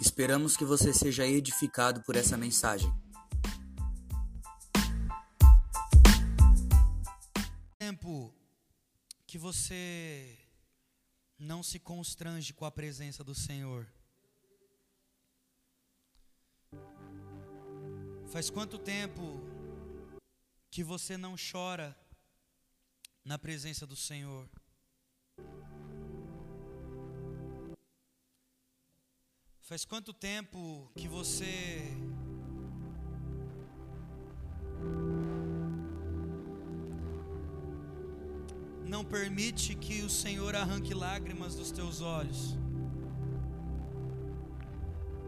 Esperamos que você seja edificado por essa mensagem. Tempo que você não se constrange com a presença do Senhor. Faz quanto tempo que você não chora na presença do Senhor? Faz quanto tempo que você não permite que o Senhor arranque lágrimas dos teus olhos?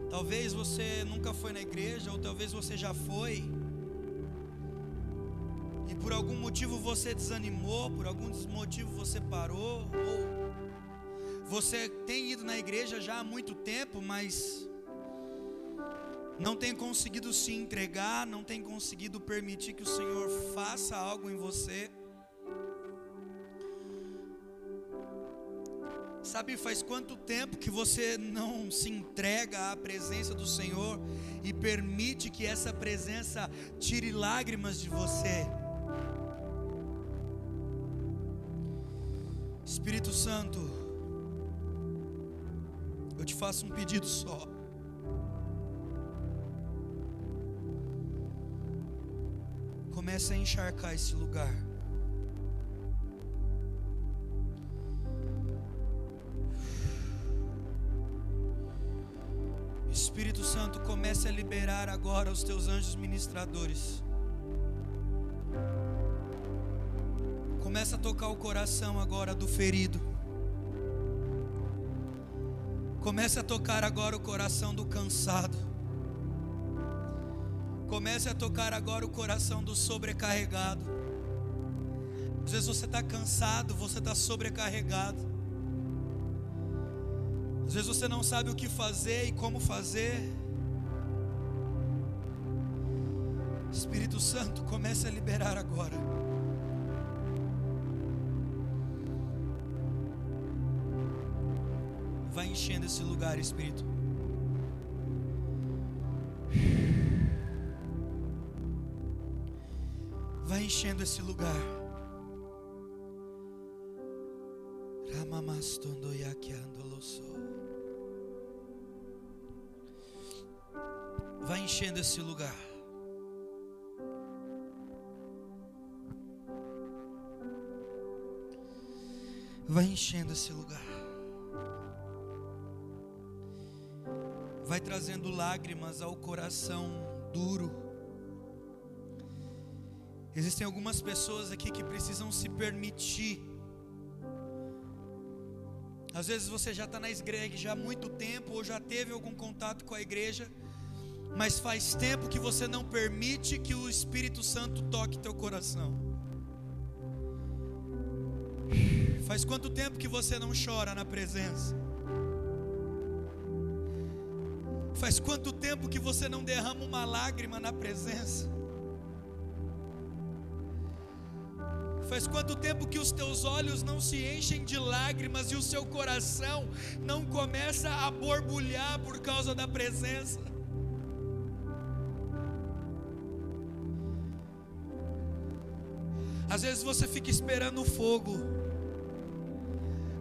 Talvez você nunca foi na igreja, ou talvez você já foi, e por algum motivo você desanimou, por algum motivo você parou, ou você tem ido na igreja já há muito tempo, mas não tem conseguido se entregar, não tem conseguido permitir que o Senhor faça algo em você. Sabe, faz quanto tempo que você não se entrega à presença do Senhor e permite que essa presença tire lágrimas de você? Espírito Santo, eu te faço um pedido só. Comece a encharcar esse lugar. Espírito Santo, comece a liberar agora os teus anjos ministradores. Começa a tocar o coração agora do ferido. Comece a tocar agora o coração do cansado. Comece a tocar agora o coração do sobrecarregado. Às vezes você está cansado, você está sobrecarregado. Às vezes você não sabe o que fazer e como fazer. Espírito Santo, comece a liberar agora. Esse lugar, Espírito. Vai enchendo esse lugar. Vai enchendo esse lugar. Vai enchendo esse lugar. Vai trazendo lágrimas ao coração duro. Existem algumas pessoas aqui que precisam se permitir. Às vezes você já está na igreja há muito tempo, ou já teve algum contato com a igreja, mas faz tempo que você não permite que o Espírito Santo toque teu coração. Faz quanto tempo que você não chora na presença? Faz quanto tempo que você não derrama uma lágrima na presença? Faz quanto tempo que os teus olhos não se enchem de lágrimas e o seu coração não começa a borbulhar por causa da presença? Às vezes você fica esperando o fogo,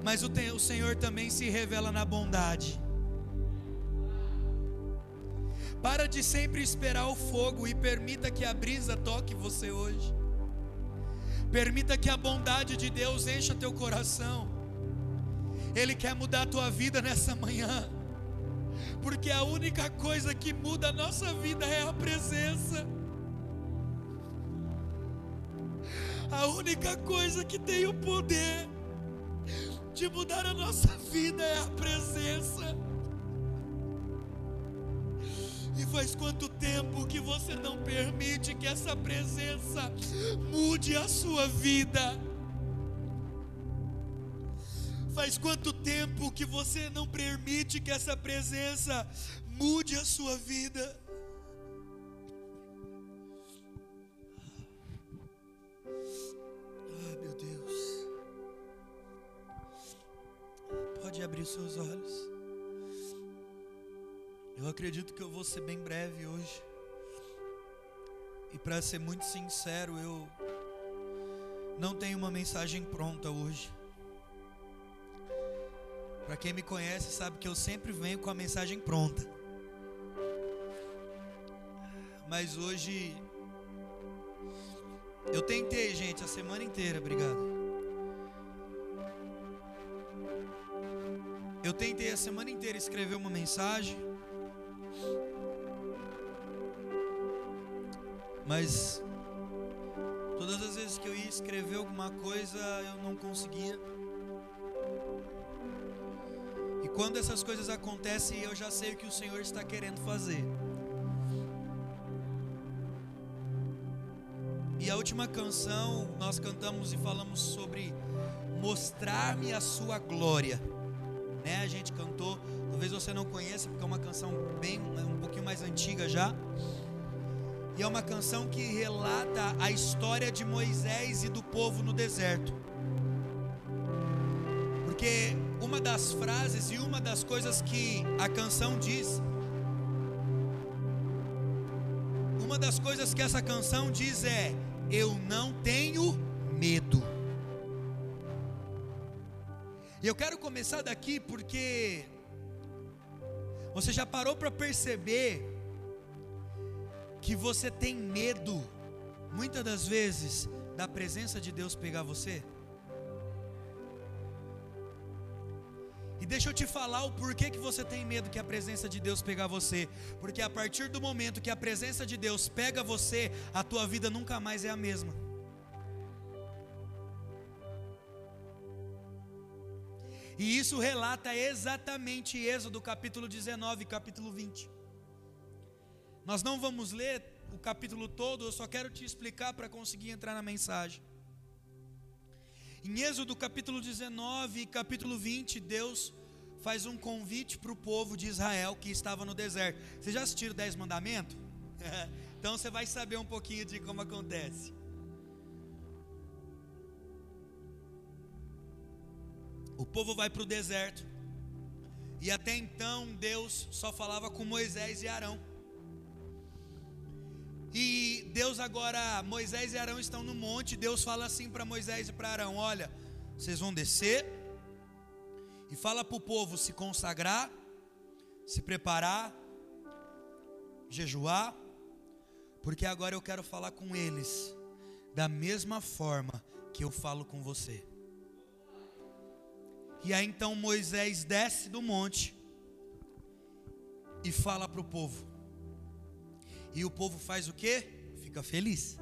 mas o, Senhor também se revela na bondade. Para de sempre esperar o fogo e permita que a brisa toque você hoje. Permita que a bondade de Deus encha teu coração. Ele quer mudar a tua vida nessa manhã. Porque a única coisa que muda a nossa vida é a presença. A única coisa que tem o poder de mudar a nossa vida é a presença. E faz quanto tempo que você não permite que essa presença mude a sua vida? Faz quanto tempo que você não permite que essa presença mude a sua vida? Ah, meu Deus. Pode abrir seus olhos. Acredito que eu vou ser bem breve hoje. E para ser muito sincero, eu não tenho uma mensagem pronta hoje. Para quem me conhece, sabe que eu sempre venho com a mensagem pronta. Mas hoje eu tentei, gente, a semana inteira, obrigado. Eu tentei a semana inteira escrever uma mensagem. Mas todas as vezes que eu ia escrever alguma coisa, eu não conseguia. E quando essas coisas acontecem, eu já sei o que o Senhor está querendo fazer. E a última canção, nós cantamos e falamos sobre mostrar-me a sua glória. Né? A gente cantou, talvez você não conheça, porque é uma canção bem um pouquinho mais antiga já. E é uma canção que relata a história de Moisés e do povo no deserto. Porque uma das frases e uma das coisas que a canção diz, uma das coisas que essa canção diz é: Eu não tenho medo. E eu quero começar daqui porque você já parou para perceber que você tem medo, muitas das vezes, da presença de Deus pegar você? E deixa eu te falar o porquê que você tem medo que a presença de Deus pegar você. Porque a partir do momento que a presença de Deus pega você, a tua vida nunca mais é a mesma. E isso relata exatamente Êxodo capítulo 19, capítulo 20. Nós não vamos ler o capítulo todo, eu só quero te explicar para conseguir entrar na mensagem. Em Êxodo capítulo 19 e capítulo 20, Deus faz um convite para o povo de Israel que estava no deserto. Vocês já assistiram Dez Mandamentos? então você vai saber um pouquinho de como acontece. O povo vai para o deserto. E até então Deus só falava com Moisés e Arão. E Deus agora, Moisés e Arão estão no monte. Deus fala assim para Moisés e para Arão: Olha, vocês vão descer e fala para o povo se consagrar, se preparar, jejuar, porque agora eu quero falar com eles da mesma forma que eu falo com você. E aí então Moisés desce do monte e fala para o povo. E o povo faz o que? Fica feliz.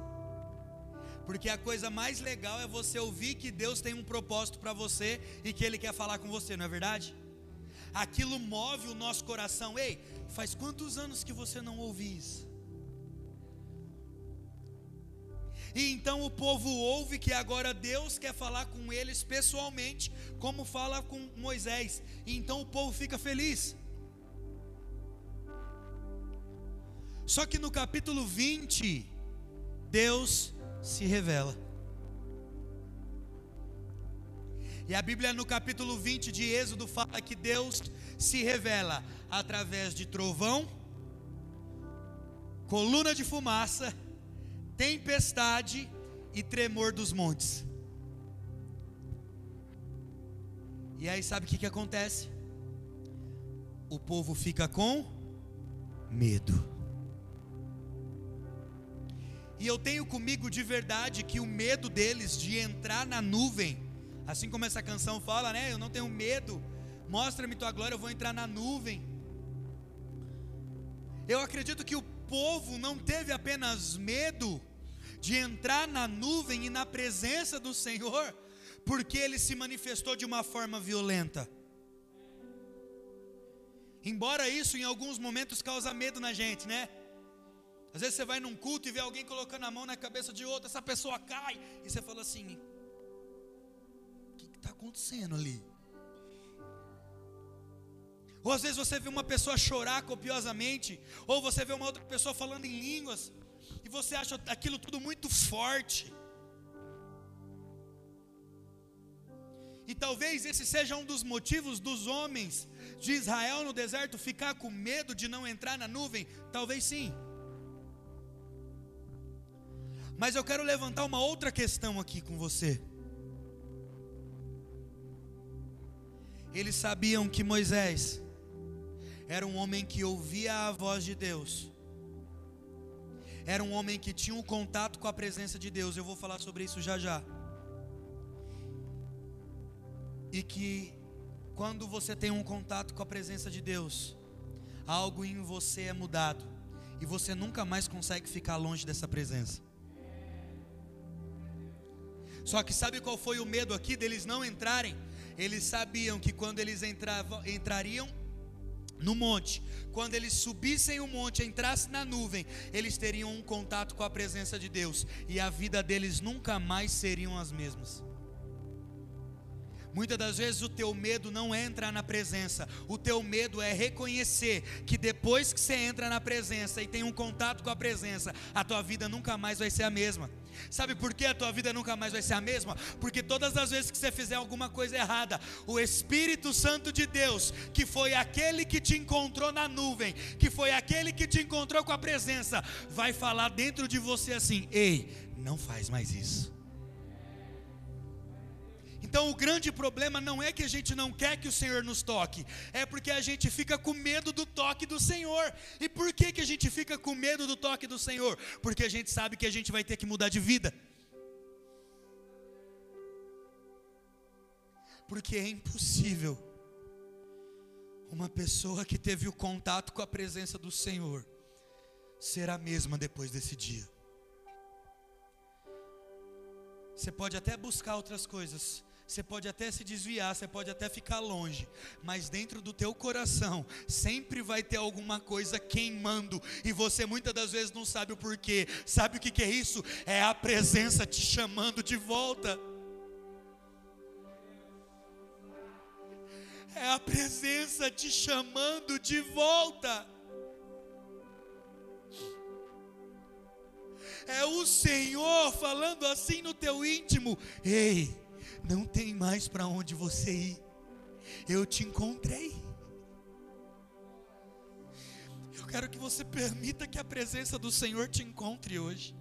Porque a coisa mais legal é você ouvir que Deus tem um propósito para você e que Ele quer falar com você, não é verdade? Aquilo move o nosso coração. Ei, faz quantos anos que você não ouve isso? E então o povo ouve que agora Deus quer falar com eles pessoalmente, como fala com Moisés. E então o povo fica feliz. Só que no capítulo 20, Deus se revela. E a Bíblia no capítulo 20 de Êxodo fala que Deus se revela através de trovão, coluna de fumaça, tempestade e tremor dos montes. E aí sabe o que, que acontece? O povo fica com medo. E eu tenho comigo de verdade que o medo deles de entrar na nuvem, assim como essa canção fala, né? Eu não tenho medo, mostra-me tua glória, eu vou entrar na nuvem. Eu acredito que o povo não teve apenas medo de entrar na nuvem e na presença do Senhor, porque ele se manifestou de uma forma violenta. Embora isso em alguns momentos causa medo na gente, né? Às vezes você vai num culto e vê alguém colocando a mão na cabeça de outra, essa pessoa cai, e você fala assim: o que está acontecendo ali? Ou às vezes você vê uma pessoa chorar copiosamente, ou você vê uma outra pessoa falando em línguas, e você acha aquilo tudo muito forte. E talvez esse seja um dos motivos dos homens de Israel no deserto ficar com medo de não entrar na nuvem? Talvez sim. Mas eu quero levantar uma outra questão aqui com você. Eles sabiam que Moisés era um homem que ouvia a voz de Deus, era um homem que tinha um contato com a presença de Deus. Eu vou falar sobre isso já já. E que quando você tem um contato com a presença de Deus, algo em você é mudado e você nunca mais consegue ficar longe dessa presença. Só que sabe qual foi o medo aqui deles não entrarem? Eles sabiam que quando eles entravam, entrariam no monte, quando eles subissem o monte, entrassem na nuvem, eles teriam um contato com a presença de Deus e a vida deles nunca mais seriam as mesmas. Muitas das vezes o teu medo não é entrar na presença, o teu medo é reconhecer que depois que você entra na presença e tem um contato com a presença, a tua vida nunca mais vai ser a mesma. Sabe por que a tua vida nunca mais vai ser a mesma? Porque todas as vezes que você fizer alguma coisa errada, o Espírito Santo de Deus, que foi aquele que te encontrou na nuvem, que foi aquele que te encontrou com a presença, vai falar dentro de você assim: ei, não faz mais isso. Então o grande problema não é que a gente não quer que o Senhor nos toque, é porque a gente fica com medo do toque do Senhor. E por que, que a gente fica com medo do toque do Senhor? Porque a gente sabe que a gente vai ter que mudar de vida. Porque é impossível uma pessoa que teve o contato com a presença do Senhor ser a mesma depois desse dia. Você pode até buscar outras coisas, você pode até se desviar, você pode até ficar longe, mas dentro do teu coração sempre vai ter alguma coisa queimando e você muitas das vezes não sabe o porquê. Sabe o que, que é isso? É a presença te chamando de volta. É a presença te chamando de volta. É o Senhor falando assim no teu íntimo: Ei, não tem mais para onde você ir. Eu te encontrei. Eu quero que você permita que a presença do Senhor te encontre hoje.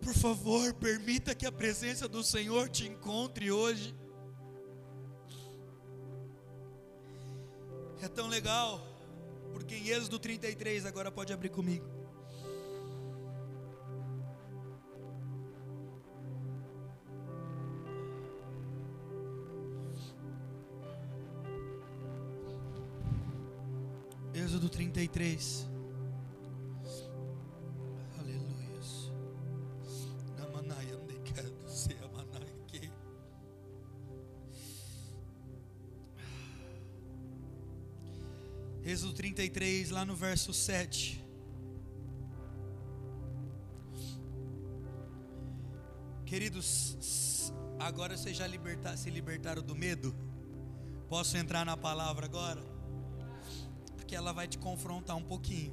Por favor, permita que a presença do Senhor te encontre hoje. É tão legal, porque em Êxodo 33, agora pode abrir comigo. Êxodo 33. Aleluia. Que. Êxodo 33, lá no verso 7. Queridos, agora vocês já libertar, se libertaram do medo? Posso entrar na palavra agora? Que ela vai te confrontar um pouquinho.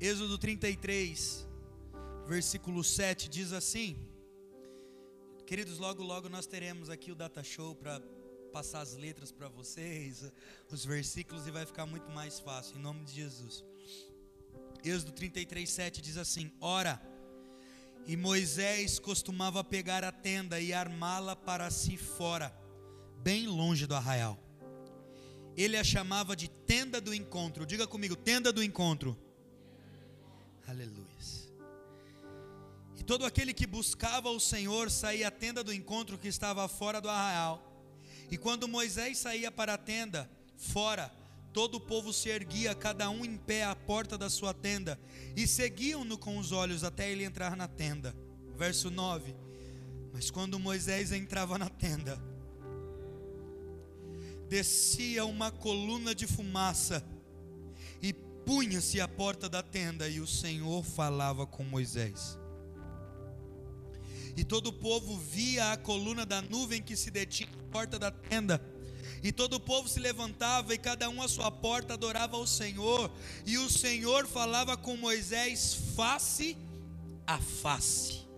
Êxodo 33, versículo 7 diz assim: Queridos, logo logo nós teremos aqui o data show para passar as letras para vocês, os versículos e vai ficar muito mais fácil em nome de Jesus. Êxodo 33, 7 diz assim: Ora, e Moisés costumava pegar a tenda e armá-la para si fora bem longe do arraial. Ele a chamava de tenda do encontro. Diga comigo, tenda do encontro. Aleluia. E todo aquele que buscava o Senhor saía à tenda do encontro que estava fora do arraial. E quando Moisés saía para a tenda, fora, todo o povo se erguia, cada um em pé à porta da sua tenda, e seguiam-no com os olhos até ele entrar na tenda. Verso 9: Mas quando Moisés entrava na tenda, descia uma coluna de fumaça e punha-se à porta da tenda, e o Senhor falava com Moisés. E todo o povo via a coluna da nuvem que se detinha à porta da tenda. E todo o povo se levantava e cada um à sua porta adorava ao Senhor. E o Senhor falava com Moisés face a face.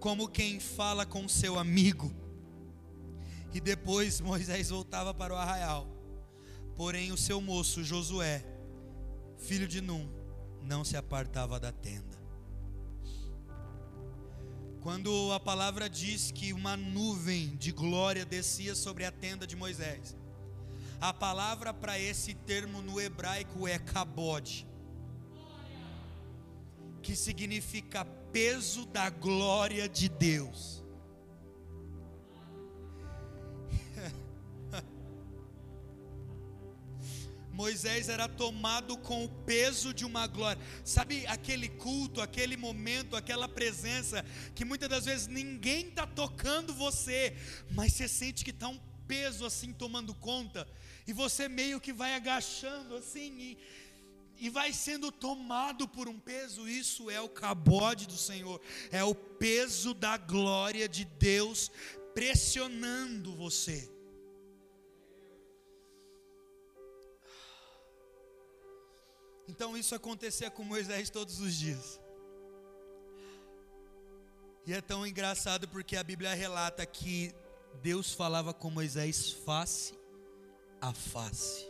como quem fala com seu amigo. E depois Moisés voltava para o arraial. Porém, o seu moço Josué, filho de Num, não se apartava da tenda. Quando a palavra diz que uma nuvem de glória descia sobre a tenda de Moisés, a palavra para esse termo no hebraico é kabod, que significa peso da glória de Deus. Moisés era tomado com o peso de uma glória. Sabe aquele culto, aquele momento, aquela presença que muitas das vezes ninguém está tocando você, mas você sente que está um peso assim tomando conta e você meio que vai agachando assim e, e vai sendo tomado por um peso. Isso é o cabode do Senhor, é o peso da glória de Deus pressionando você. Então isso acontecia com Moisés todos os dias. E é tão engraçado porque a Bíblia relata que Deus falava com Moisés face a face.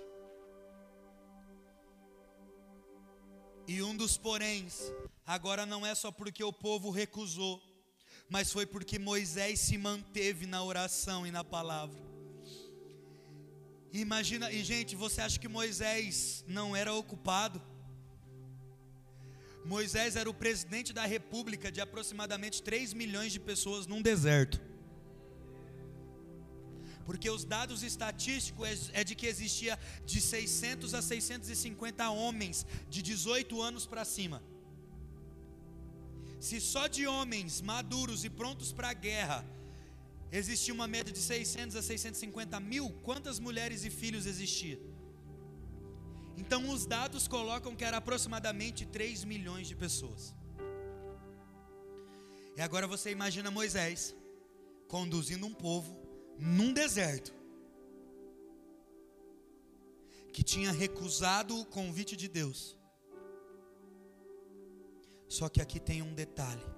E um dos poréns, agora não é só porque o povo recusou, mas foi porque Moisés se manteve na oração e na palavra. Imagina, e gente, você acha que Moisés não era ocupado? Moisés era o presidente da república de aproximadamente 3 milhões de pessoas num deserto. Porque os dados estatísticos é, é de que existia de 600 a 650 homens de 18 anos para cima. Se só de homens maduros e prontos para a guerra existia uma média de 600 a 650 mil, quantas mulheres e filhos existia? Então os dados colocam que era aproximadamente 3 milhões de pessoas. E agora você imagina Moisés conduzindo um povo num deserto que tinha recusado o convite de Deus. Só que aqui tem um detalhe.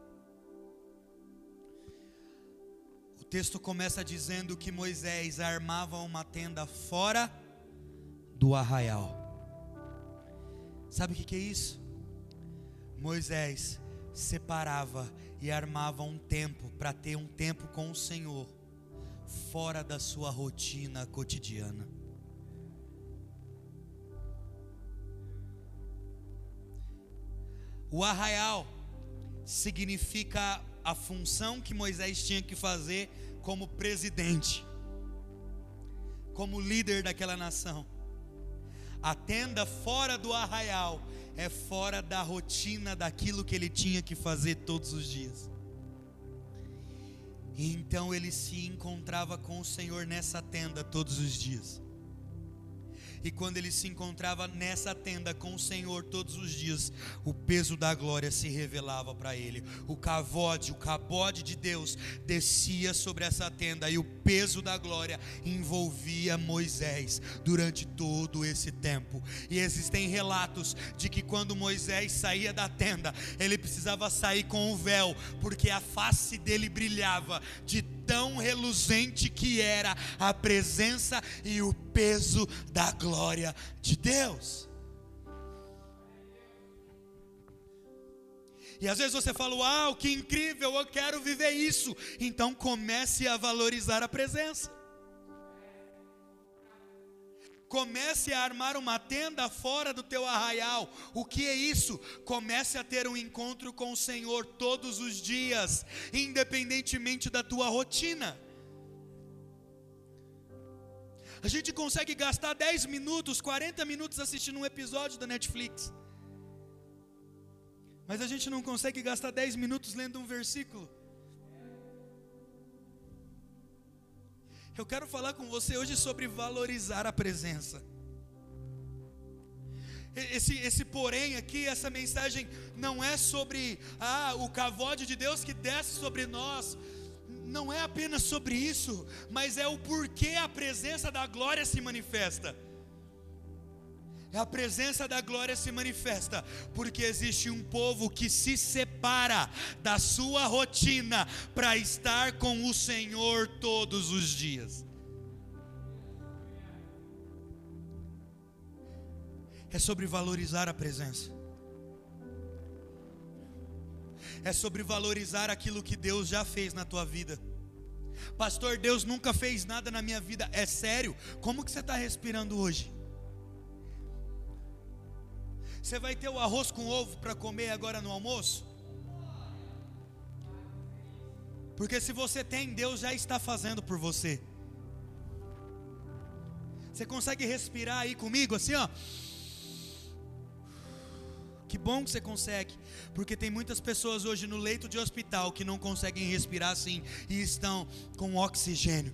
Texto começa dizendo que Moisés armava uma tenda fora do arraial. Sabe o que, é isso? Moisés separava e armava um tempo para ter um tempo com o Senhor, fora da sua rotina cotidiana. O arraial significa a função que Moisés tinha que fazer como presidente, como líder daquela nação. A tenda fora do arraial é fora da rotina daquilo que ele tinha que fazer todos os dias. Então ele se encontrava com o Senhor nessa tenda todos os dias. E quando ele se encontrava nessa tenda com o Senhor todos os dias, o peso da glória se revelava para ele. O cavode, o cabode de Deus descia sobre essa tenda e o peso da glória envolvia Moisés durante todo esse tempo. E existem relatos de que quando Moisés saía da tenda, ele precisava sair com o véu, porque a face dele brilhava de tão reluzente que era a presença e o peso da glória de Deus. E às vezes você fala, uau, que incrível, eu quero viver isso. Então comece a valorizar a presença. Comece a armar uma tenda fora do teu arraial. O que é isso? Comece a ter um encontro com o Senhor todos os dias, independentemente da tua rotina. A gente consegue gastar 10 minutos, 40 minutos assistindo um episódio da Netflix. Mas a gente não consegue gastar 10 minutos lendo um versículo. Eu quero falar com você hoje sobre valorizar a presença. Esse, esse porém aqui, essa mensagem não é sobre ah, o cavode de Deus que desce sobre nós, não é apenas sobre isso, mas é o porquê a presença da glória se manifesta. A presença da glória se manifesta porque existe um povo que se separa da sua rotina para estar com o Senhor todos os dias. É sobre valorizar a presença. É sobre valorizar aquilo que Deus já fez na tua vida. Pastor, Deus nunca fez nada na minha vida. É sério? Como que você está respirando hoje? Você vai ter o arroz com ovo para comer agora no almoço? Porque se você tem, Deus já está fazendo por você. Você consegue respirar aí comigo assim, ó? Que bom que você consegue, porque tem muitas pessoas hoje no leito de hospital que não conseguem respirar assim e estão com oxigênio.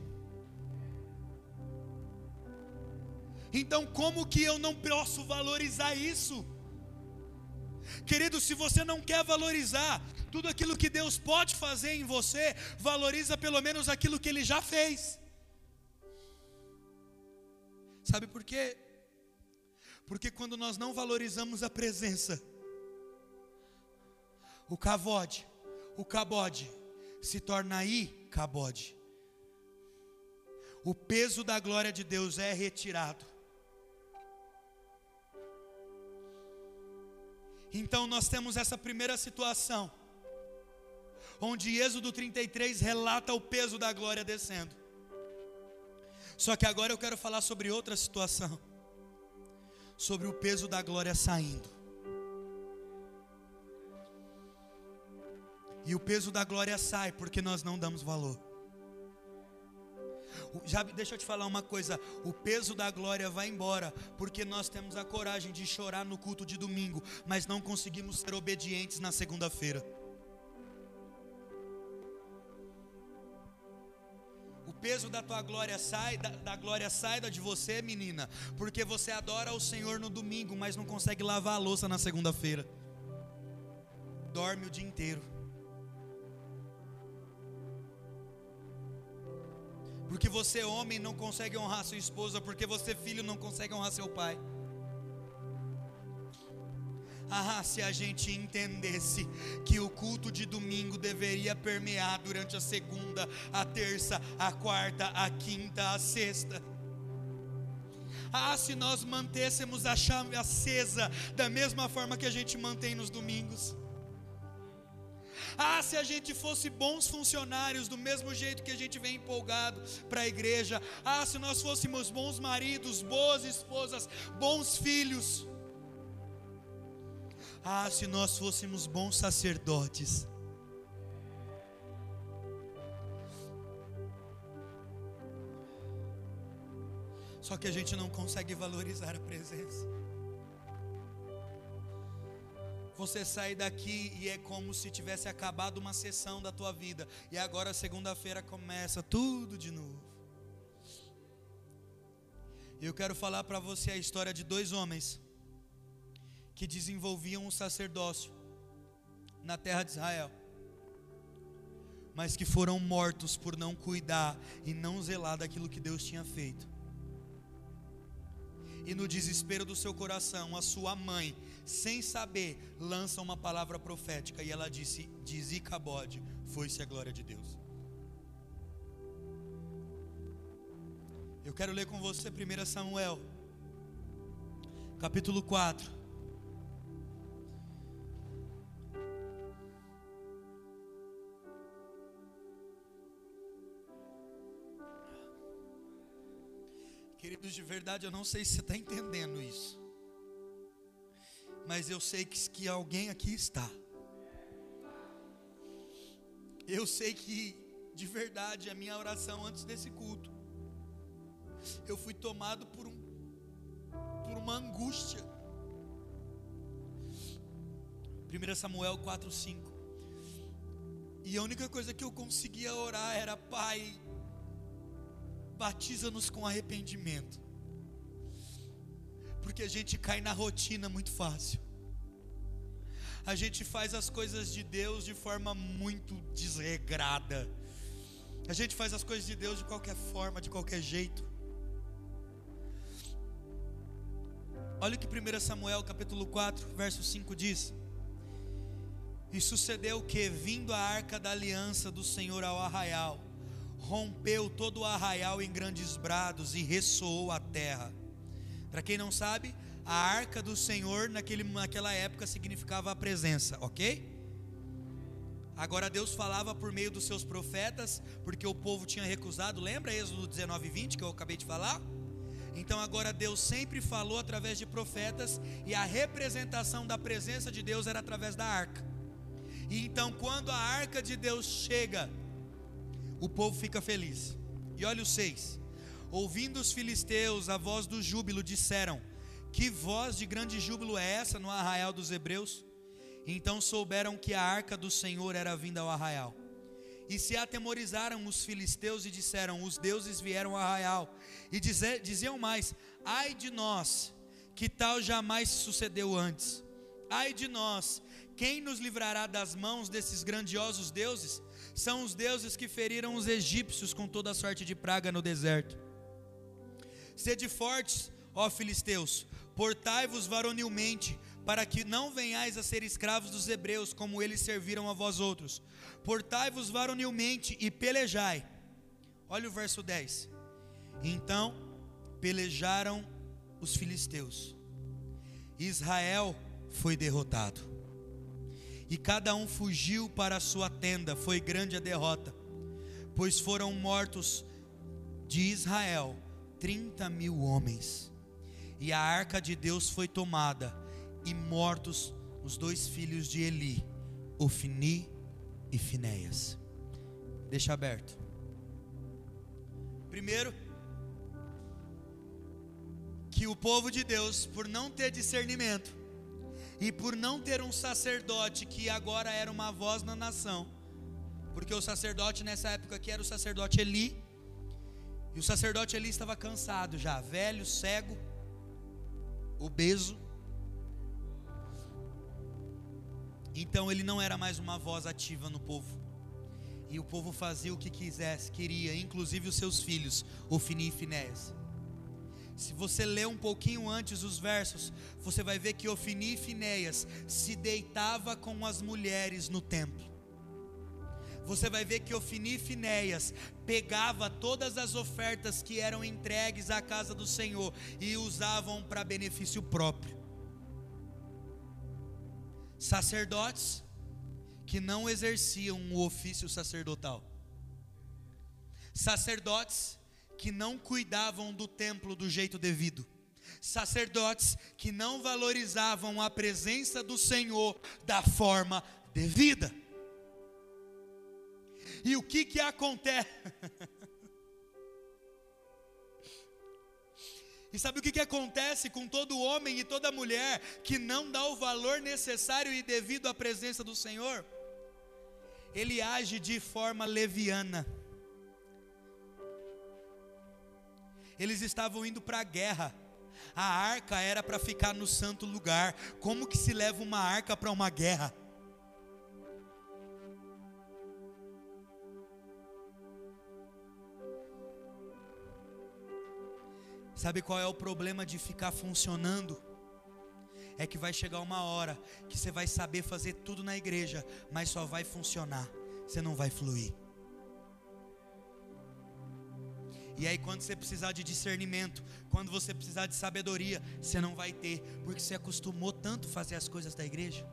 Então, como que eu não posso valorizar isso? Querido, se você não quer valorizar tudo aquilo que Deus pode fazer em você, valoriza pelo menos aquilo que Ele já fez. Sabe por quê? Porque quando nós não valorizamos a presença, o cavode, o cabode, se torna aí cabode. O peso da glória de Deus é retirado. Então nós temos essa primeira situação, onde Êxodo 33 relata o peso da glória descendo. Só que agora eu quero falar sobre outra situação, sobre o peso da glória saindo. E o peso da glória sai porque nós não damos valor. Já deixa eu te falar uma coisa, o peso da glória vai embora, porque nós temos a coragem de chorar no culto de domingo, mas não conseguimos ser obedientes na segunda-feira. O peso da tua glória sai, da, da glória sai da de você, menina, porque você adora o Senhor no domingo, mas não consegue lavar a louça na segunda-feira. Dorme o dia inteiro. Porque você, homem, não consegue honrar sua esposa, porque você, filho, não consegue honrar seu pai. Ah, se a gente entendesse que o culto de domingo deveria permear durante a segunda, a terça, a quarta, a quinta, a sexta. Ah, se nós mantêssemos a chave acesa da mesma forma que a gente mantém nos domingos. Ah, se a gente fosse bons funcionários, do mesmo jeito que a gente vem empolgado para a igreja. Ah, se nós fôssemos bons maridos, boas esposas, bons filhos. Ah, se nós fôssemos bons sacerdotes. Só que a gente não consegue valorizar a presença. Você sai daqui e é como se tivesse acabado uma sessão da tua vida e agora segunda-feira começa tudo de novo. Eu quero falar para você a história de dois homens que desenvolviam o sacerdócio na terra de Israel, mas que foram mortos por não cuidar e não zelar daquilo que Deus tinha feito. E no desespero do seu coração, a sua mãe sem saber, lança uma palavra profética e ela disse: De Zicabode foi-se a glória de Deus. Eu quero ler com você 1 Samuel, capítulo 4. Queridos, de verdade, eu não sei se você está entendendo isso mas eu sei que, que alguém aqui está. Eu sei que, de verdade, a minha oração antes desse culto, eu fui tomado por, um, por uma angústia. 1 Samuel 4, 5. E a única coisa que eu conseguia orar era: Pai, batiza-nos com arrependimento porque a gente cai na rotina muito fácil. A gente faz as coisas de Deus de forma muito desregrada. A gente faz as coisas de Deus de qualquer forma, de qualquer jeito. Olha o que 1 Samuel capítulo 4, verso 5 diz. E sucedeu que, vindo a arca da aliança do Senhor ao arraial, rompeu todo o arraial em grandes brados e ressoou a terra. Para quem não sabe, a arca do Senhor naquele, naquela época significava a presença, ok? Agora Deus falava por meio dos seus profetas, porque o povo tinha recusado. Lembra Êxodo 19, 20 que eu acabei de falar? Então agora Deus sempre falou através de profetas, e a representação da presença de Deus era através da arca. E então, quando a arca de Deus chega, o povo fica feliz. E olha o 6: Ouvindo os filisteus a voz do júbilo, disseram: Que voz de grande júbilo é essa no arraial dos hebreus? Então souberam que a arca do Senhor era vinda ao arraial. E se atemorizaram os filisteus e disseram: Os deuses vieram ao arraial. E diziam mais: Ai de nós, que tal jamais sucedeu antes. Ai de nós, quem nos livrará das mãos desses grandiosos deuses? São os deuses que feriram os egípcios com toda sorte de praga no deserto. Sede fortes, ó filisteus, portai-vos varonilmente, para que não venhais a ser escravos dos hebreus, como eles serviram a vós outros. Portai-vos varonilmente e pelejai. Olha o verso 10. Então pelejaram os filisteus. Israel foi derrotado. E cada um fugiu para a sua tenda, foi grande a derrota, pois foram mortos de Israel trinta mil homens. E a arca de Deus foi tomada e mortos os dois filhos de Eli, Ofni e Finéias. Deixa aberto. Primeiro, que o povo de Deus, por não ter discernimento e por não ter um sacerdote que agora era uma voz na nação, porque o sacerdote nessa época aqui era o sacerdote Eli, e o sacerdote Eli estava cansado já, velho, cego, obeso, Então ele não era mais uma voz ativa no povo. E o povo fazia o que quisesse, queria, inclusive os seus filhos, Ofni e Finéias. Se você ler um pouquinho antes os versos, você vai ver que Ofni e Finéias se deitava com as mulheres no templo. Você vai ver que Ofni e Finéias pegava todas as ofertas que eram entregues à casa do Senhor e usavam para benefício próprio. Sacerdotes que não exerciam o ofício sacerdotal, sacerdotes que não cuidavam do templo do jeito devido, sacerdotes que não valorizavam a presença do Senhor da forma devida. E o que que acontece? E sabe o que, que acontece com todo homem e toda mulher que não dá o valor necessário e devido à presença do Senhor? Ele age de forma leviana. Eles estavam indo para a guerra. A arca era para ficar no santo lugar. Como que se leva uma arca para uma guerra? Sabe qual é o problema de ficar funcionando? É que vai chegar uma hora que você vai saber fazer tudo na igreja, mas só vai funcionar, você não vai fluir. E aí, quando você precisar de discernimento, quando você precisar de sabedoria, você não vai ter, porque você acostumou tanto fazer as coisas da igreja.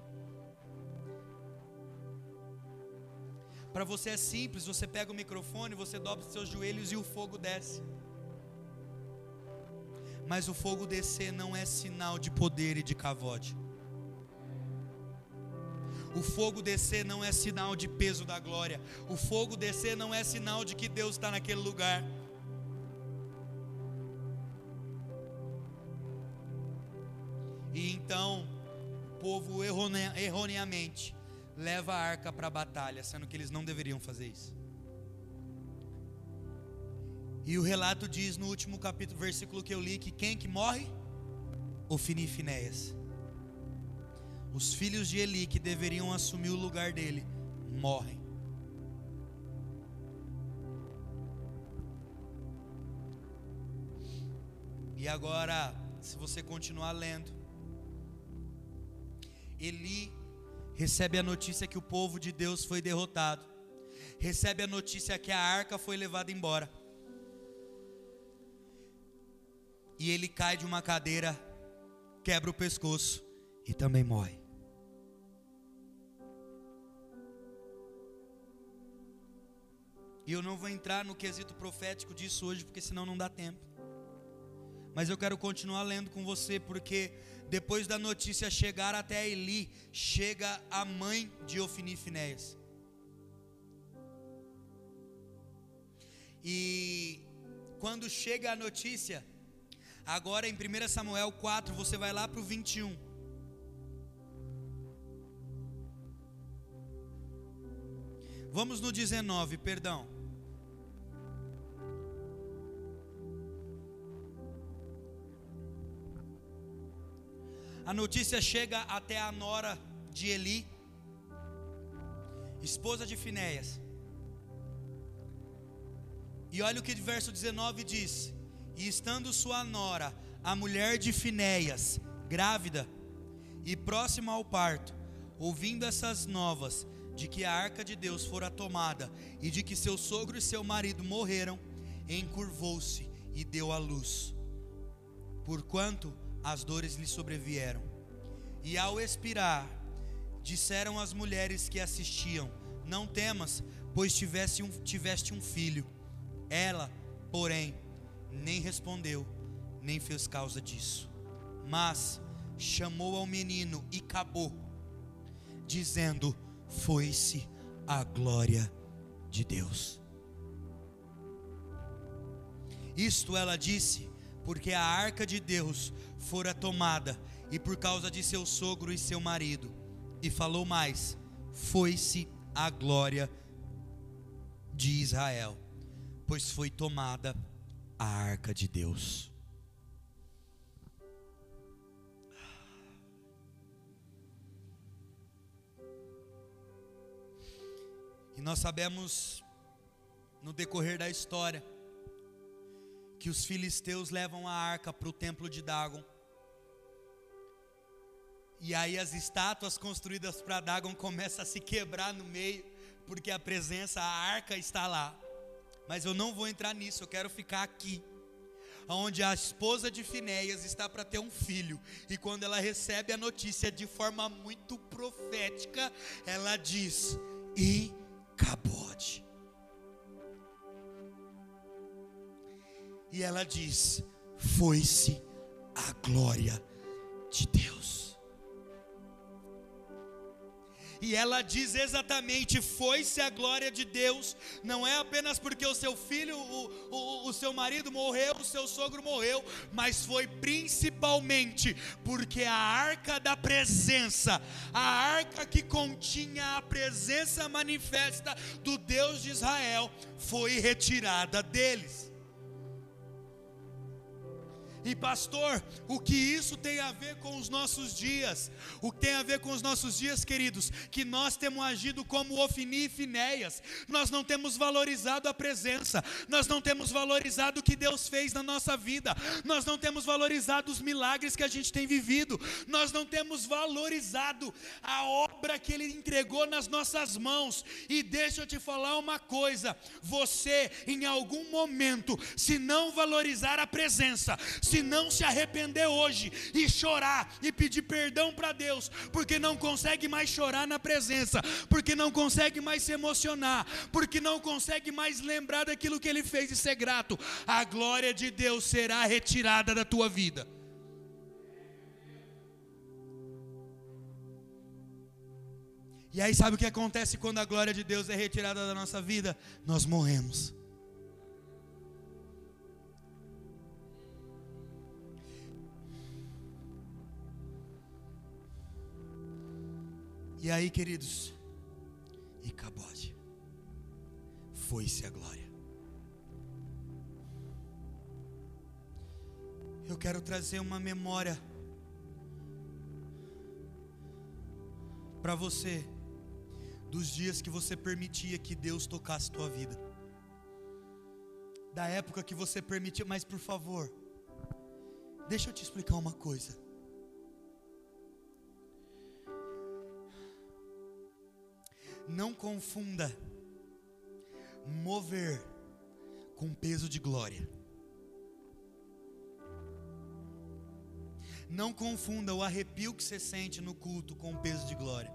Para você é simples, você pega o microfone, você dobra os seus joelhos e o fogo desce. Mas o fogo descer não é sinal de poder e de cavode. O fogo descer não é sinal de peso da glória. O fogo descer não é sinal de que Deus está naquele lugar. E então, o povo erroneamente leva a arca para a batalha, sendo que eles não deveriam fazer isso. E o relato diz no último capítulo, versículo que eu li, que quem que morre? Ofni e Finéias. Os filhos de Eli que deveriam assumir o lugar dele morrem. E agora se você continuar lendo, Eli recebe a notícia que o povo de Deus foi derrotado, recebe a notícia que a arca foi levada embora, e ele cai de uma cadeira, quebra o pescoço e também morre. E eu não vou entrar no quesito profético disso hoje, porque senão não dá tempo. Mas eu quero continuar lendo com você, porque depois da notícia chegar até Eli, chega a mãe de Ofni Finéias. E quando chega a notícia, agora em 1 Samuel 4, você vai lá para o 21. Vamos no 19, perdão. A notícia chega até a nora de Eli, esposa de Finéias. E olha o que o verso 19 diz: E estando sua nora, a mulher de Finéias, grávida e próxima ao parto, ouvindo essas novas de que a arca de Deus fora tomada e de que seu sogro e seu marido morreram, encurvou-se e deu à luz. Porquanto as dores lhe sobrevieram. E ao expirar, disseram as mulheres que assistiam: Não temas, pois tiveste um, tiveste um filho. Ela, porém, nem respondeu, nem fez causa disso. Mas chamou ao menino e acabou, dizendo: Foi-se a glória de Deus. Isto ela disse, porque a arca de Deus fora tomada, e por causa de seu sogro e seu marido. E falou mais: Foi-se a glória de Israel, pois foi tomada a arca de Deus. E nós sabemos, no decorrer da história, que os filisteus levam a arca para o templo de Dagon. E aí as estátuas construídas para Dagon começam a se quebrar no meio, porque a presença, a arca está lá. Mas eu não vou entrar nisso, eu quero ficar aqui. Onde a esposa de Finéias está para ter um filho, e quando ela recebe a notícia de forma muito profética, ela diz: E cabode. E ela diz: Foi-se a glória de Deus. E ela diz exatamente: foi-se a glória de Deus, não é apenas porque o seu filho, o, o, o, seu marido morreu, o seu sogro morreu, mas foi principalmente porque a arca da presença, a arca que continha a presença manifesta do Deus de Israel, foi retirada deles. E pastor, o que isso tem a ver com os nossos dias? O que tem a ver com os nossos dias, queridos? Que nós temos agido como Ofini e Finéias. Nós não temos valorizado a presença. Nós não temos valorizado o que Deus fez na nossa vida. Nós não temos valorizado os milagres que a gente tem vivido. Nós não temos valorizado a obra que Ele entregou nas nossas mãos. E deixa eu te falar uma coisa: você, em algum momento, se não valorizar a presença, se não se arrepender hoje e chorar e pedir perdão para Deus, porque não consegue mais chorar na presença, porque não consegue mais se emocionar, porque não consegue mais lembrar daquilo que ele fez e ser grato, a glória de Deus será retirada da tua vida. E aí, sabe o que acontece quando a glória de Deus é retirada da nossa vida? Nós morremos. E aí, queridos, e cabode, foi-se a glória. Eu quero trazer uma memória para você dos dias que você permitia que Deus tocasse tua vida. Da época que você permitia, mas por favor, Deixa eu te explicar uma coisa. Não confunda mover com peso de glória. Não confunda o arrepio que você sente no culto com o peso de glória.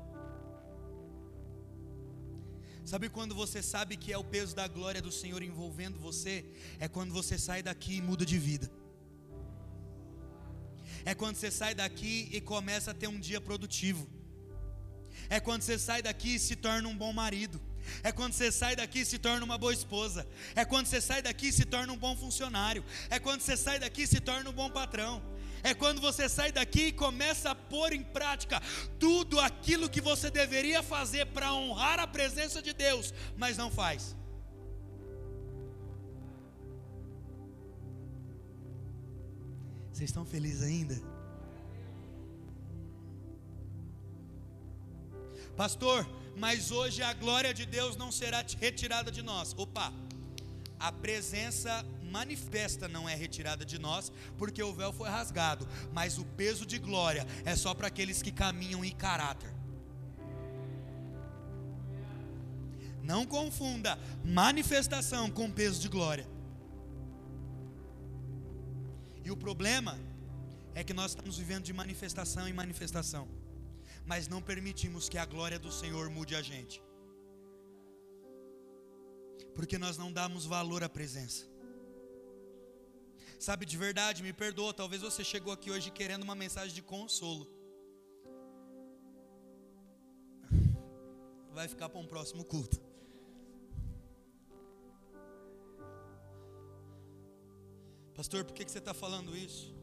Sabe quando você sabe que é o peso da glória do Senhor envolvendo você? É quando você sai daqui e muda de vida. É quando você sai daqui e começa a ter um dia produtivo. É quando você sai daqui e se torna um bom marido. É quando você sai daqui e se torna uma boa esposa. É quando você sai daqui e se torna um bom funcionário. É quando você sai daqui e se torna um bom patrão. É quando você sai daqui e começa a pôr em prática tudo aquilo que você deveria fazer para honrar a presença de Deus, mas não faz. Vocês estão felizes ainda? Pastor, mas hoje a glória de Deus não será retirada de nós. Opa, a presença manifesta não é retirada de nós, porque o véu foi rasgado, mas o peso de glória é só para aqueles que caminham em caráter. Não confunda manifestação com peso de glória. E o problema é que nós estamos vivendo de manifestação em manifestação mas não permitimos que a glória do Senhor mude a gente. Porque nós não damos valor à presença. Sabe, de verdade, me perdoa, talvez você chegou aqui hoje querendo uma mensagem de consolo. Vai ficar para um próximo culto. Pastor, por que, você está falando isso?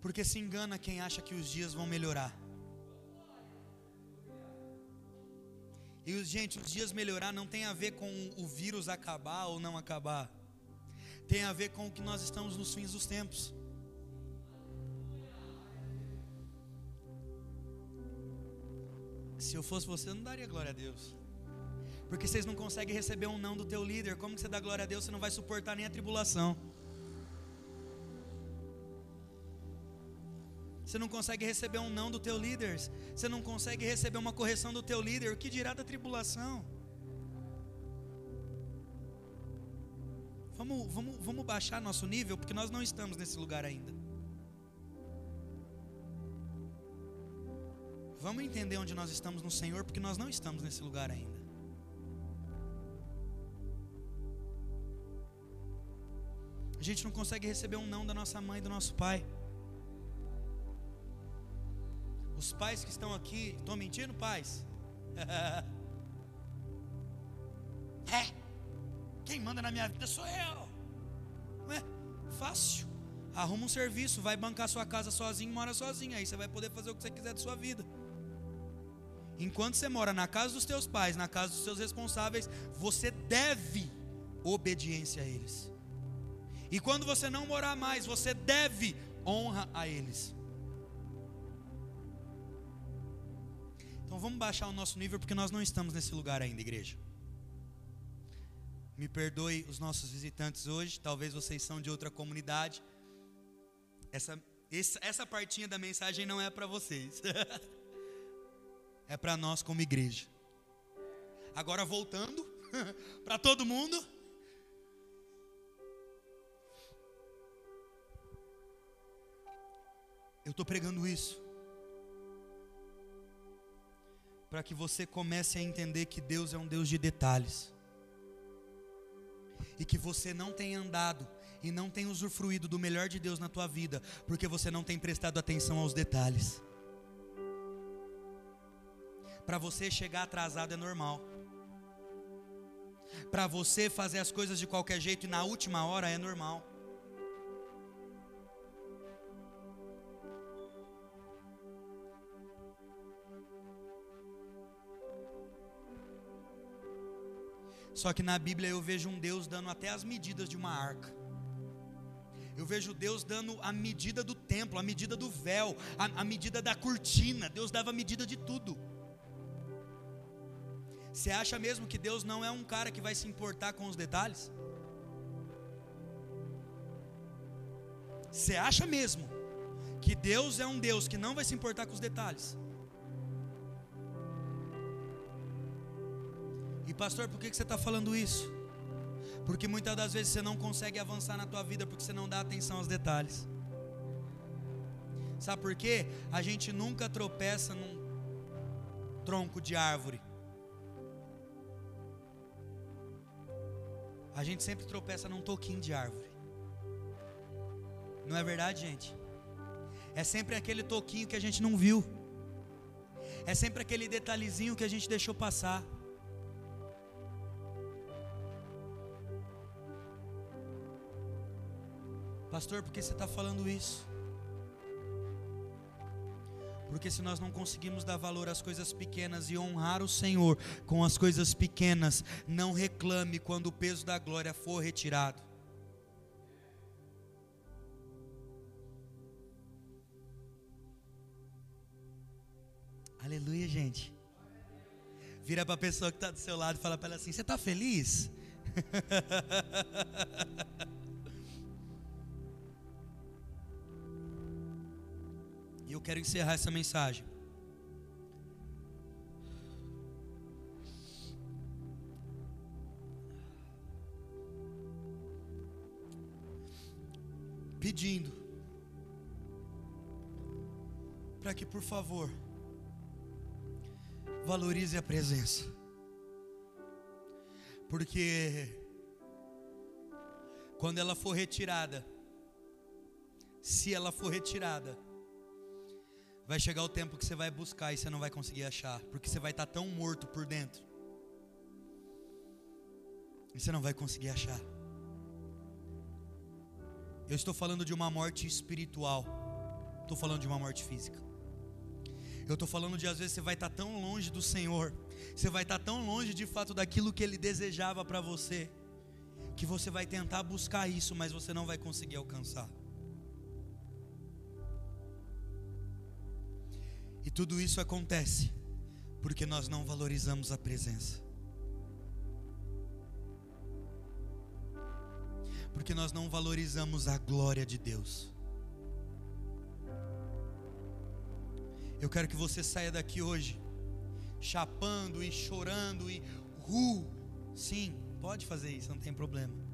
Porque se engana quem acha que os dias vão melhorar. E gente, os dias melhorar não tem a ver com o vírus acabar ou não acabar. Tem a ver com o que nós estamos nos fins dos tempos. Se eu fosse você, eu não daria glória a Deus. Porque vocês não conseguem receber um não do teu líder. Como que você dá glória a Deus? Você não vai suportar nem a tribulação. Você não consegue receber um não do teu líder. Você não consegue receber uma correção do teu líder. O que dirá da tribulação? Vamos, vamos, vamos baixar nosso nível, porque nós não estamos nesse lugar ainda. Vamos entender onde nós estamos no Senhor, porque nós não estamos nesse lugar ainda. A gente não consegue receber um não da nossa mãe e do nosso pai. Os pais que estão aqui, estão mentindo, pais? é. Quem manda na minha vida sou eu. Não é? Fácil. Arruma um serviço, vai bancar sua casa sozinho, mora sozinho. Aí você vai poder fazer o que você quiser da sua vida. Enquanto você mora na casa dos teus pais, na casa dos seus responsáveis, você deve obediência a eles. E quando você não morar mais, você deve honra a eles. Então vamos baixar o nosso nível porque nós não estamos nesse lugar ainda, igreja. Me perdoe os nossos visitantes hoje, talvez vocês são de outra comunidade. Essa, essa partinha da mensagem não é para vocês, é para nós como igreja. Agora voltando para todo mundo. Eu estou pregando isso para que você comece a entender que Deus é um Deus de detalhes. E que você não tem andado e não tem usufruído do melhor de Deus na tua vida, porque você não tem prestado atenção aos detalhes. Para você chegar atrasado é normal. Para você fazer as coisas de qualquer jeito e na última hora é normal. Só que na Bíblia eu vejo um Deus dando até as medidas de uma arca. Eu vejo Deus dando a medida do templo, a medida do véu, a, a medida da cortina. Deus dava a medida de tudo. Você acha mesmo que Deus não é um cara que vai se importar com os detalhes? Você acha mesmo que Deus é um Deus que não vai se importar com os detalhes? Pastor, por que você está falando isso? Porque muitas das vezes você não consegue avançar na tua vida porque você não dá atenção aos detalhes. Sabe por quê? A gente nunca tropeça num tronco de árvore. A gente sempre tropeça num toquinho de árvore. Não é verdade, gente? É sempre aquele toquinho que a gente não viu. É sempre aquele detalhezinho que a gente deixou passar. Pastor, por que você está falando isso? Porque se nós não conseguimos dar valor às coisas pequenas e honrar o Senhor com as coisas pequenas, não reclame quando o peso da glória for retirado. Aleluia, gente. Vira para a pessoa que está do seu lado e fala para ela assim: Você está feliz? eu quero encerrar essa mensagem. Pedindo para que, por favor, valorize a presença. Porque quando ela for retirada, se ela for retirada, vai chegar o tempo que você vai buscar e você não vai conseguir achar, porque você vai estar tão morto por dentro. E você não vai conseguir achar. Eu estou falando de uma morte espiritual. Estou falando de uma morte física. Eu estou falando de às vezes você vai estar tão longe do Senhor, você vai estar tão longe de fato daquilo que Ele desejava para você, que você vai tentar buscar isso, mas você não vai conseguir alcançar. Tudo isso acontece porque nós não valorizamos a presença. Porque nós não valorizamos a glória de Deus. Eu quero que você saia daqui hoje, chapando e chorando e ru. Sim, pode fazer isso, não tem problema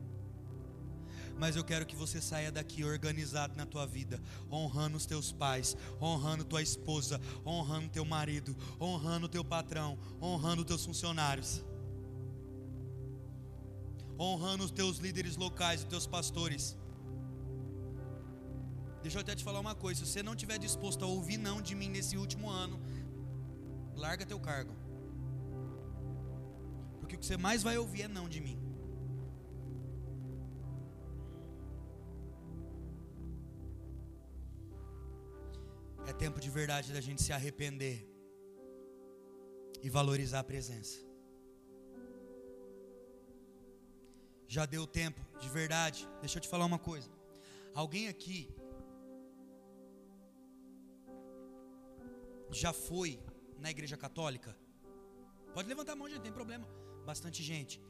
mas eu quero que você saia daqui organizado na tua vida, honrando os teus pais, honrando tua esposa, honrando teu marido, honrando teu patrão, honrando teus funcionários, honrando os teus líderes locais e teus pastores. Deixa eu até te falar uma coisa: se você não estiver disposto a ouvir não de mim nesse último ano, larga teu cargo. Porque o que você mais vai ouvir é não de mim. É tempo de verdade da gente se arrepender e valorizar a presença. Já deu tempo de verdade. Deixa eu te falar uma coisa. Alguém aqui já foi na igreja católica? Pode levantar a mão, gente, tem problema. Bastante gente.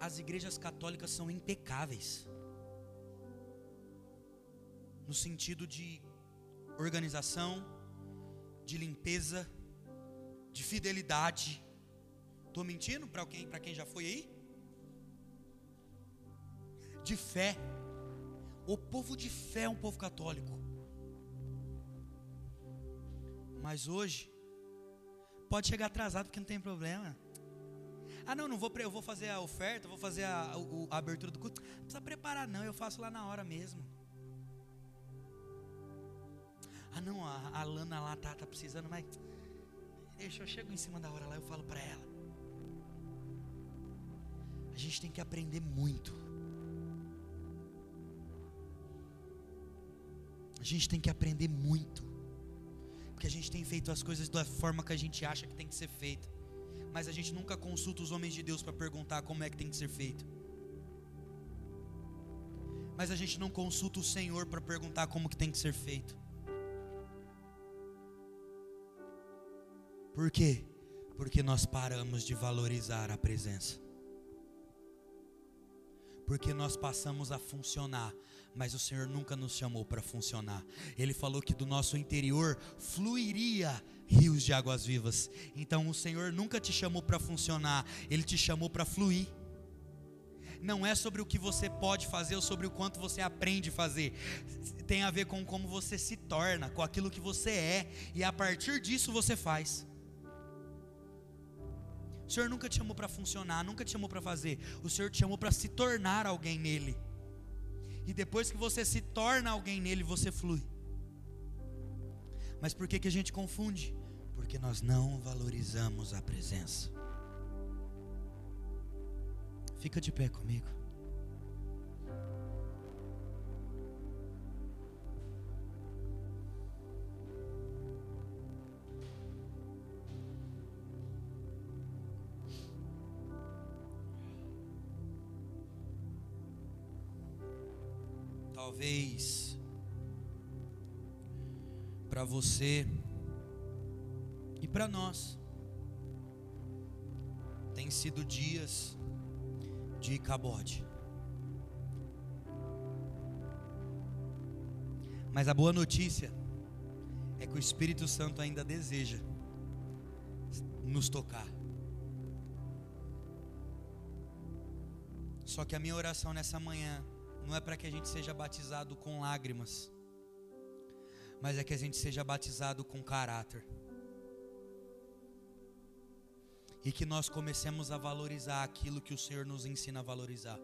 As igrejas católicas são impecáveis. No sentido de organização, de limpeza, de fidelidade. Estou mentindo para quem, para quem já foi aí? De fé. O povo de fé é um povo católico. Mas hoje pode chegar atrasado porque não tem problema. Ah, não, não vou, eu vou fazer a oferta, vou fazer a, a, a abertura do culto. Não precisa preparar, não, eu faço lá na hora mesmo. Ah, não, a, a Lana lá tá, tá precisando, mas deixa, eu chego em cima da hora lá, eu falo para ela. A gente tem que aprender muito. A gente tem que aprender muito. Porque a gente tem feito as coisas da forma que a gente acha que tem que ser feito. Mas a gente nunca consulta os homens de Deus para perguntar como é que tem que ser feito. Mas a gente não consulta o Senhor para perguntar como que tem que ser feito. Por quê? Porque nós paramos de valorizar a presença. porque nós passamos a funcionar, mas o Senhor nunca nos chamou para funcionar. Ele falou que do nosso interior fluiria rios de águas vivas. Então o Senhor nunca te chamou para funcionar, ele te chamou para fluir. Não é sobre o que você pode fazer ou sobre o quanto você aprende a fazer. Tem a ver com como você se torna, com aquilo que você é, e a partir disso você faz. O Senhor nunca te chamou para funcionar, nunca te chamou para fazer. O Senhor te chamou para se tornar alguém nele. E depois que você se torna alguém nele, você flui. Mas por que, que a gente confunde? Porque nós não valorizamos a presença. Fica de pé comigo. Você e para nós tem sido dias de cabode. Mas a boa notícia é que o Espírito Santo ainda deseja nos tocar. Só que a minha oração nessa manhã não é para que a gente seja batizado com lágrimas, mas é que a gente seja batizado com caráter. E que nós comecemos a valorizar aquilo que o Senhor nos ensina a valorizar.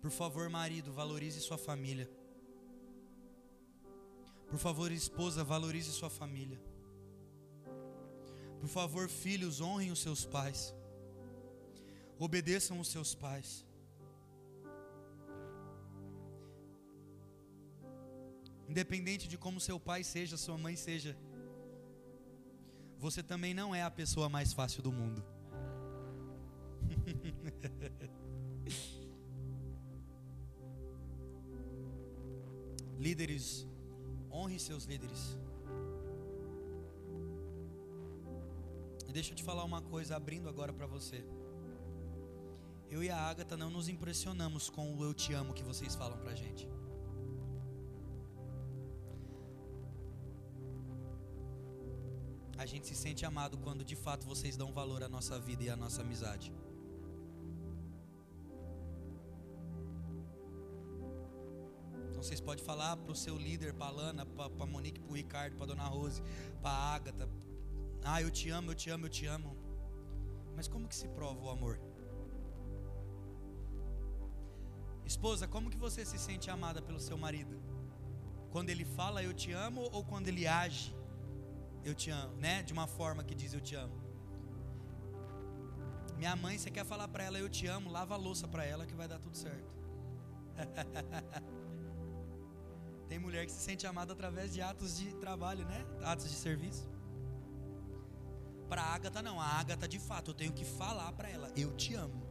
Por favor, marido, valorize sua família. Por favor, esposa, valorize sua família. Por favor, filhos, honrem os seus pais. Obedeçam os seus pais. Independente de como seu pai seja, sua mãe seja, você também não é a pessoa mais fácil do mundo. líderes, honre seus líderes. E deixa eu te falar uma coisa, abrindo agora para você. Eu e a Agatha não nos impressionamos com o eu te amo que vocês falam pra gente. A gente se sente amado quando de fato vocês dão valor à nossa vida e à nossa amizade. Então vocês podem falar para o seu líder, para a Lana, para Monique, para o Ricardo, para Dona Rose, para a Agatha. Ah, eu te amo, eu te amo, eu te amo. Mas como que se prova o amor? Esposa, como que você se sente amada pelo seu marido? Quando ele fala eu te amo ou quando ele age eu te amo, né? De uma forma que diz eu te amo. Minha mãe, você quer falar para ela eu te amo, lava a louça para ela que vai dar tudo certo. Tem mulher que se sente amada através de atos de trabalho, né? Atos de serviço. Para a Agatha não, a Agatha de fato eu tenho que falar para ela, eu te amo.